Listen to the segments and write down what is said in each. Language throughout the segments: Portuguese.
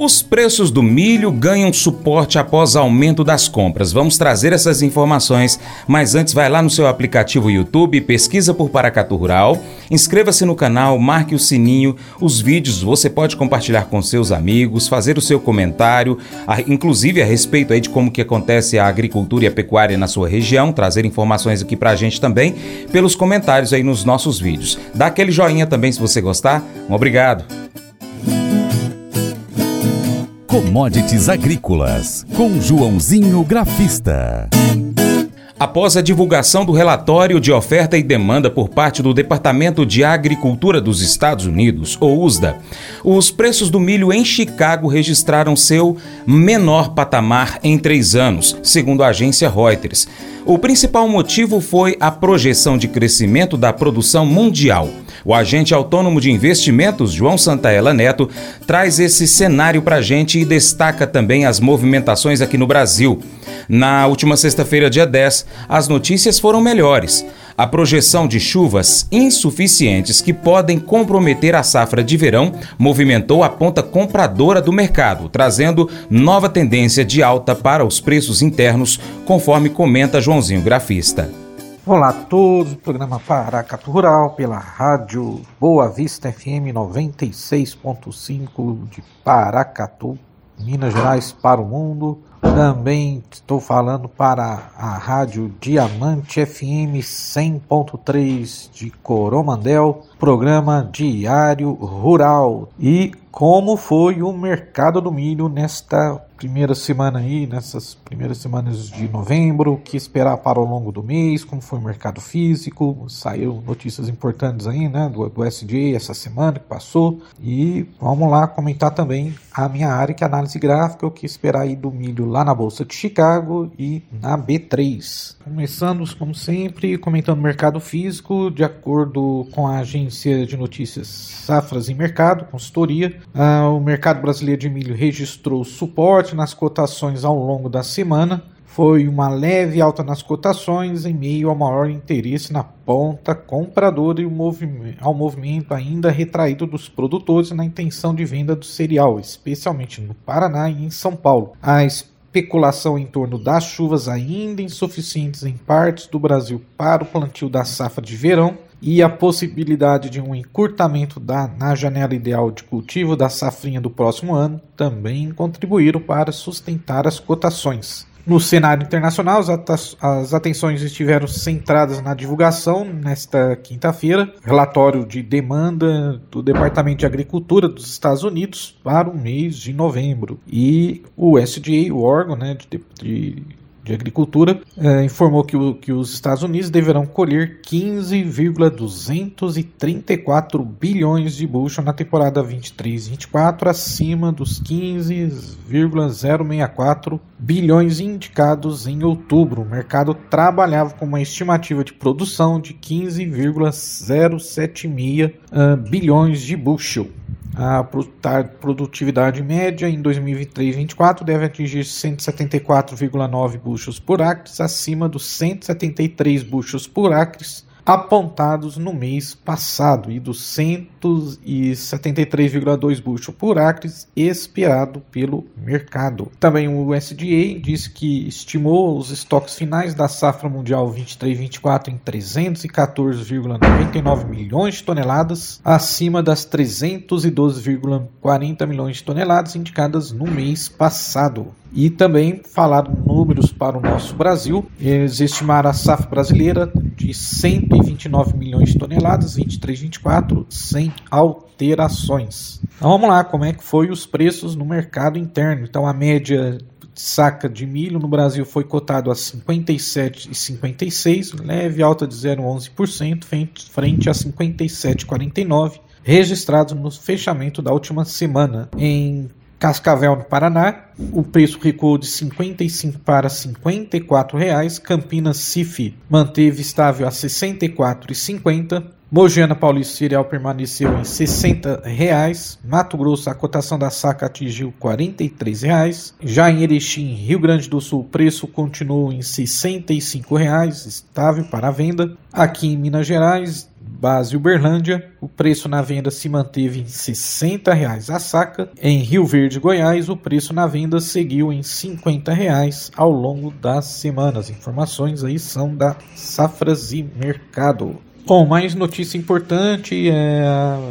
Os preços do milho ganham suporte após aumento das compras. Vamos trazer essas informações, mas antes vai lá no seu aplicativo YouTube, pesquisa por Paracatu Rural, inscreva-se no canal, marque o sininho, os vídeos você pode compartilhar com seus amigos, fazer o seu comentário, inclusive a respeito aí de como que acontece a agricultura e a pecuária na sua região, trazer informações aqui pra gente também pelos comentários aí nos nossos vídeos. Dá aquele joinha também se você gostar. Um obrigado. Commodities Agrícolas, com Joãozinho Grafista. Após a divulgação do relatório de oferta e demanda por parte do Departamento de Agricultura dos Estados Unidos, ou USDA, os preços do milho em Chicago registraram seu menor patamar em três anos, segundo a agência Reuters. O principal motivo foi a projeção de crescimento da produção mundial. O agente autônomo de investimentos, João Santaella Neto, traz esse cenário para a gente e destaca também as movimentações aqui no Brasil. Na última sexta-feira, dia 10, as notícias foram melhores. A projeção de chuvas insuficientes que podem comprometer a safra de verão movimentou a ponta compradora do mercado, trazendo nova tendência de alta para os preços internos, conforme comenta Joãozinho Grafista. Olá a todos, programa Paracatu Rural pela rádio Boa Vista FM 96.5 de Paracatu, Minas Gerais para o mundo. Também estou falndo para a rádio Diamante FM 100.3 de Coromandel, programa Diário Rural. E como foi o mercado do milho nesta primeira semana aí, nessas primeiras semanas de novembro, o que esperar para o longo do mês, como foi o mercado físico, saiu notícias importantes aí, né, do, do SJ essa semana que passou, e vamos lá comentar também a minha área, que é análise gráfica, o que esperar aí do milho lá na Bolsa de Chicago e na B3. Começando, como sempre, comentando o mercado físico, de acordo com a agência de notícias Safras em Mercado, consultoria, ah, o mercado brasileiro de milho registrou suporte nas cotações ao longo da semana. Foi uma leve alta nas cotações em meio ao maior interesse na ponta compradora e ao movimento ainda retraído dos produtores na intenção de venda do cereal, especialmente no Paraná e em São Paulo. A especulação em torno das chuvas ainda insuficientes em partes do Brasil para o plantio da safra de verão e a possibilidade de um encurtamento da, na janela ideal de cultivo da safrinha do próximo ano também contribuíram para sustentar as cotações. No cenário internacional, as atenções estiveram centradas na divulgação nesta quinta-feira, relatório de demanda do Departamento de Agricultura dos Estados Unidos para o mês de novembro. E o SDA, o órgão né, de, de de Agricultura eh, informou que, o, que os Estados Unidos deverão colher 15,234 bilhões de bushel na temporada 23-24, acima dos 15,064 bilhões indicados em outubro. O mercado trabalhava com uma estimativa de produção de 15,076 uh, bilhões de bushel. A produtividade média em 2023-24 deve atingir 174,9 buchos por acre, acima dos 173 buchos por acre apontados no mês passado e dos 173,2 bushel por acre esperado pelo mercado. Também o USDA disse que estimou os estoques finais da safra mundial 23-24 em 314,99 milhões de toneladas, acima das 312,40 milhões de toneladas indicadas no mês passado. E também falaram números para o nosso Brasil. Eles estimaram a safra brasileira de 129 milhões de toneladas, 23, 24, sem alterações. Então vamos lá, como é que foi os preços no mercado interno? Então a média saca de milho no Brasil foi cotado a 57,56, leve alta de 0,11% frente a 57,49 registrados no fechamento da última semana. Em Cascavel, no Paraná, o preço recuou de 55 para 54 reais. Campinas Cif manteve estável a 64,50. Mogiana Paulista cereal permaneceu em 60 reais. Mato Grosso a cotação da saca atingiu 43 reais. Já em Erechim, Rio Grande do Sul, o preço continuou em 65 reais, estável para a venda. Aqui em Minas Gerais, base Uberlândia, o preço na venda se manteve em 60 reais a saca. Em Rio Verde, Goiás, o preço na venda seguiu em 50 reais ao longo das semanas. Informações aí são da Safras e Mercado. Bom, mais notícia importante é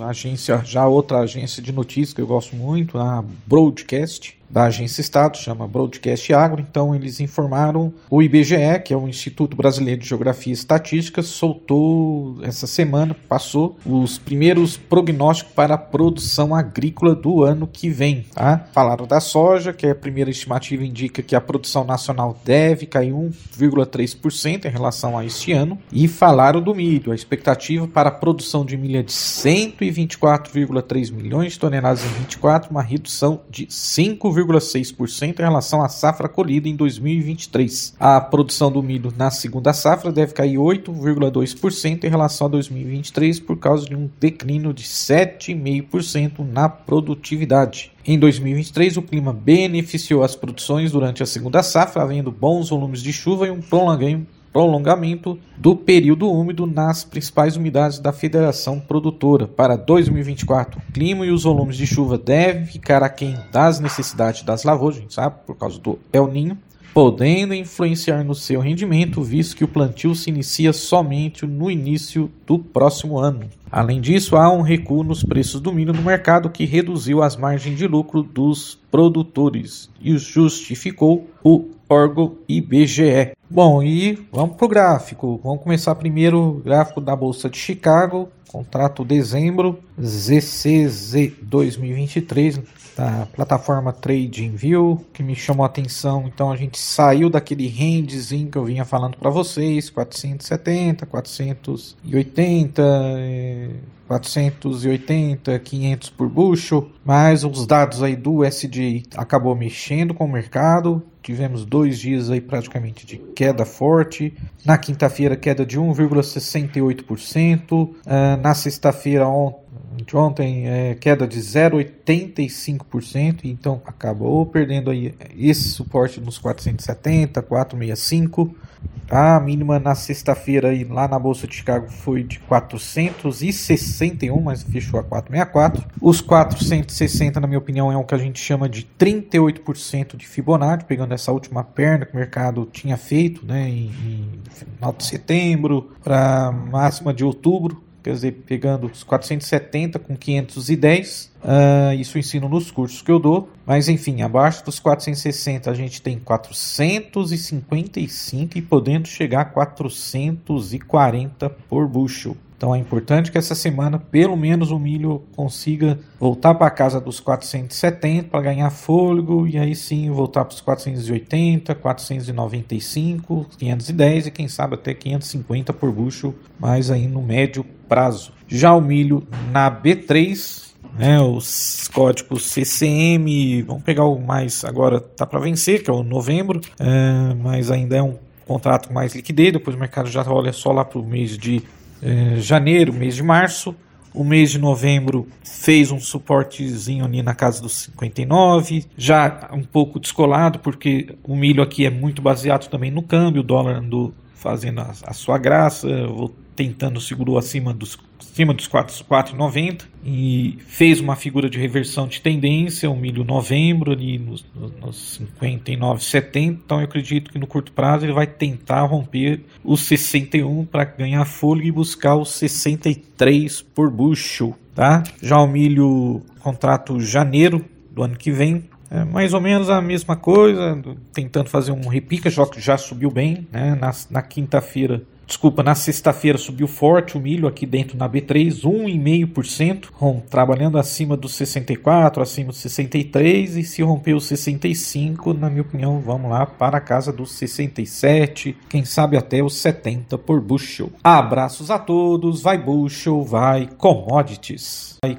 a agência, já outra agência de notícias que eu gosto muito, a Broadcast, da agência Estado, chama Broadcast Agro. Então, eles informaram o IBGE, que é o Instituto Brasileiro de Geografia e Estatística, soltou essa semana, passou os primeiros prognósticos para a produção agrícola do ano que vem. Tá? Falaram da soja, que é a primeira estimativa indica que a produção nacional deve cair 1,3% em relação a este ano. E falaram do milho, a expectativa para a produção de milho é de 124,3 milhões de toneladas em 24, uma redução de 5, 0,6% em relação à safra colhida em 2023. A produção do milho na segunda safra deve cair 8,2% em relação a 2023 por causa de um declínio de 7,5% na produtividade. Em 2023, o clima beneficiou as produções durante a segunda safra, havendo bons volumes de chuva e um prolongamento prolongamento do período úmido nas principais umidades da federação produtora. Para 2024, o clima e os volumes de chuva devem ficar aquém das necessidades das lavouras, a gente sabe, por causa do El Ninho, podendo influenciar no seu rendimento, visto que o plantio se inicia somente no início do próximo ano. Além disso, há um recuo nos preços do milho no mercado que reduziu as margens de lucro dos produtores e justificou o órgão IBGE. Bom, e vamos para o gráfico. Vamos começar primeiro o gráfico da Bolsa de Chicago, contrato dezembro, ZCZ 2023, da plataforma TradingView, que me chamou a atenção. Então a gente saiu daquele rangezinho que eu vinha falando para vocês, 470, 480, 480, 500 por bushel, mas os dados aí do SDI acabou mexendo com o mercado, tivemos dois dias aí praticamente de queda forte. Na quinta-feira, queda de 1,68%. Uh, ah, na sexta-feira, ontem de ontem, é, queda de 0,85%, então acabou perdendo aí esse suporte nos 470, 465. A mínima na sexta-feira lá na Bolsa de Chicago foi de 461, mas fechou a 464. Os 460, na minha opinião, é o que a gente chama de 38% de Fibonacci, pegando essa última perna que o mercado tinha feito né, em, em final de setembro para máxima de outubro quer dizer, pegando os 470 com 510. Uh, ah, isso ensino nos cursos que eu dou. Mas enfim, abaixo dos 460 a gente tem 455 e podendo chegar a 440 por bushel. Então é importante que essa semana, pelo menos, o milho consiga voltar para casa dos 470 para ganhar fôlego e aí sim voltar para os 480, 495, 510 e quem sabe até 550 por bucho, mas aí no médio prazo. Já o milho na B3, né, os códigos CCM, vamos pegar o mais agora tá para vencer, que é o novembro, é, mas ainda é um contrato mais liquidez, depois o mercado já olha só lá para o mês de é, janeiro, mês de março. O mês de novembro fez um suportezinho ali na casa dos 59, já um pouco descolado, porque o milho aqui é muito baseado também no câmbio, o dólar andou fazendo a, a sua graça, tentando segurou acima dos acima dos 4,90 e fez uma figura de reversão de tendência, o milho novembro ali nos, nos 59,70. Então eu acredito que no curto prazo ele vai tentar romper os 61 para ganhar fôlego e buscar os 63 por bushel, tá? Já o milho contrato janeiro do ano que vem é mais ou menos a mesma coisa, tentando fazer um repica, já, já subiu bem, né? Na, na quinta-feira Desculpa, na sexta-feira subiu forte o milho aqui dentro na B3, 1,5%, com, trabalhando acima dos 64, acima dos 63 e se romper os 65, na minha opinião, vamos lá para a casa dos 67, quem sabe até os 70 por bushel. Abraços a todos, vai bushel, vai commodities. Vai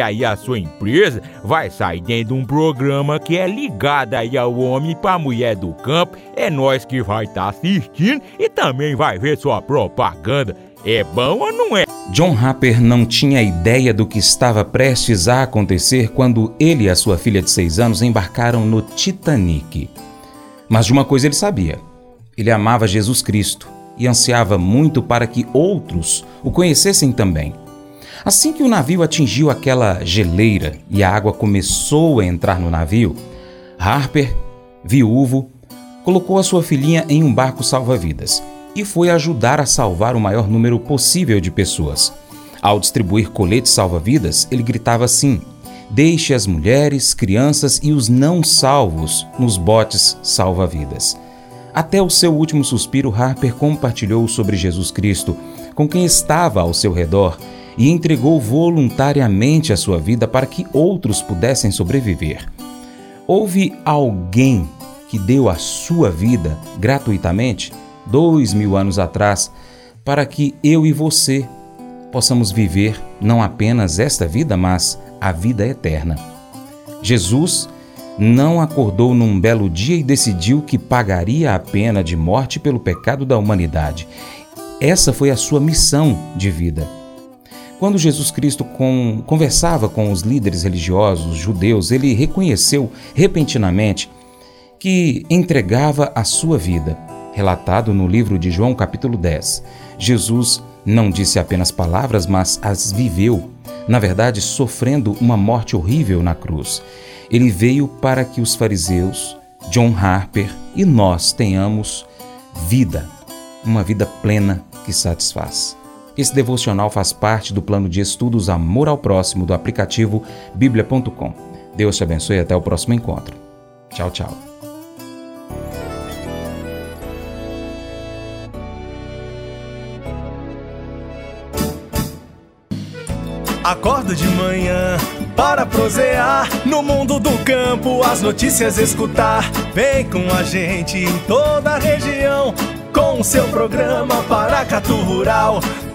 aí a sua empresa vai sair dentro de um programa que é ligado aí ao homem para mulher do campo. É nós que vai estar tá assistindo e também vai ver sua propaganda. É bom ou não é? John Harper não tinha ideia do que estava prestes a acontecer quando ele e a sua filha de seis anos embarcaram no Titanic. Mas de uma coisa ele sabia: ele amava Jesus Cristo e ansiava muito para que outros o conhecessem também. Assim que o navio atingiu aquela geleira e a água começou a entrar no navio, Harper, viúvo, colocou a sua filhinha em um barco salva-vidas e foi ajudar a salvar o maior número possível de pessoas. Ao distribuir coletes salva-vidas, ele gritava assim: Deixe as mulheres, crianças e os não salvos nos botes salva-vidas. Até o seu último suspiro, Harper compartilhou sobre Jesus Cristo com quem estava ao seu redor e entregou voluntariamente a sua vida para que outros pudessem sobreviver. Houve alguém que deu a sua vida gratuitamente? dois mil anos atrás, para que eu e você possamos viver não apenas esta vida, mas a vida eterna. Jesus não acordou num belo dia e decidiu que pagaria a pena de morte pelo pecado da humanidade. Essa foi a sua missão de vida. Quando Jesus Cristo com, conversava com os líderes religiosos judeus, ele reconheceu repentinamente que entregava a sua vida relatado no livro de João, capítulo 10. Jesus não disse apenas palavras, mas as viveu, na verdade, sofrendo uma morte horrível na cruz. Ele veio para que os fariseus, John Harper e nós tenhamos vida, uma vida plena que satisfaz. Esse devocional faz parte do plano de estudos Amor ao Próximo do aplicativo bíblia.com. Deus te abençoe e até o próximo encontro. Tchau, tchau. Acordo de manhã para prosear no mundo do campo, as notícias escutar. Vem com a gente em toda a região com o seu programa Paracatu Rural.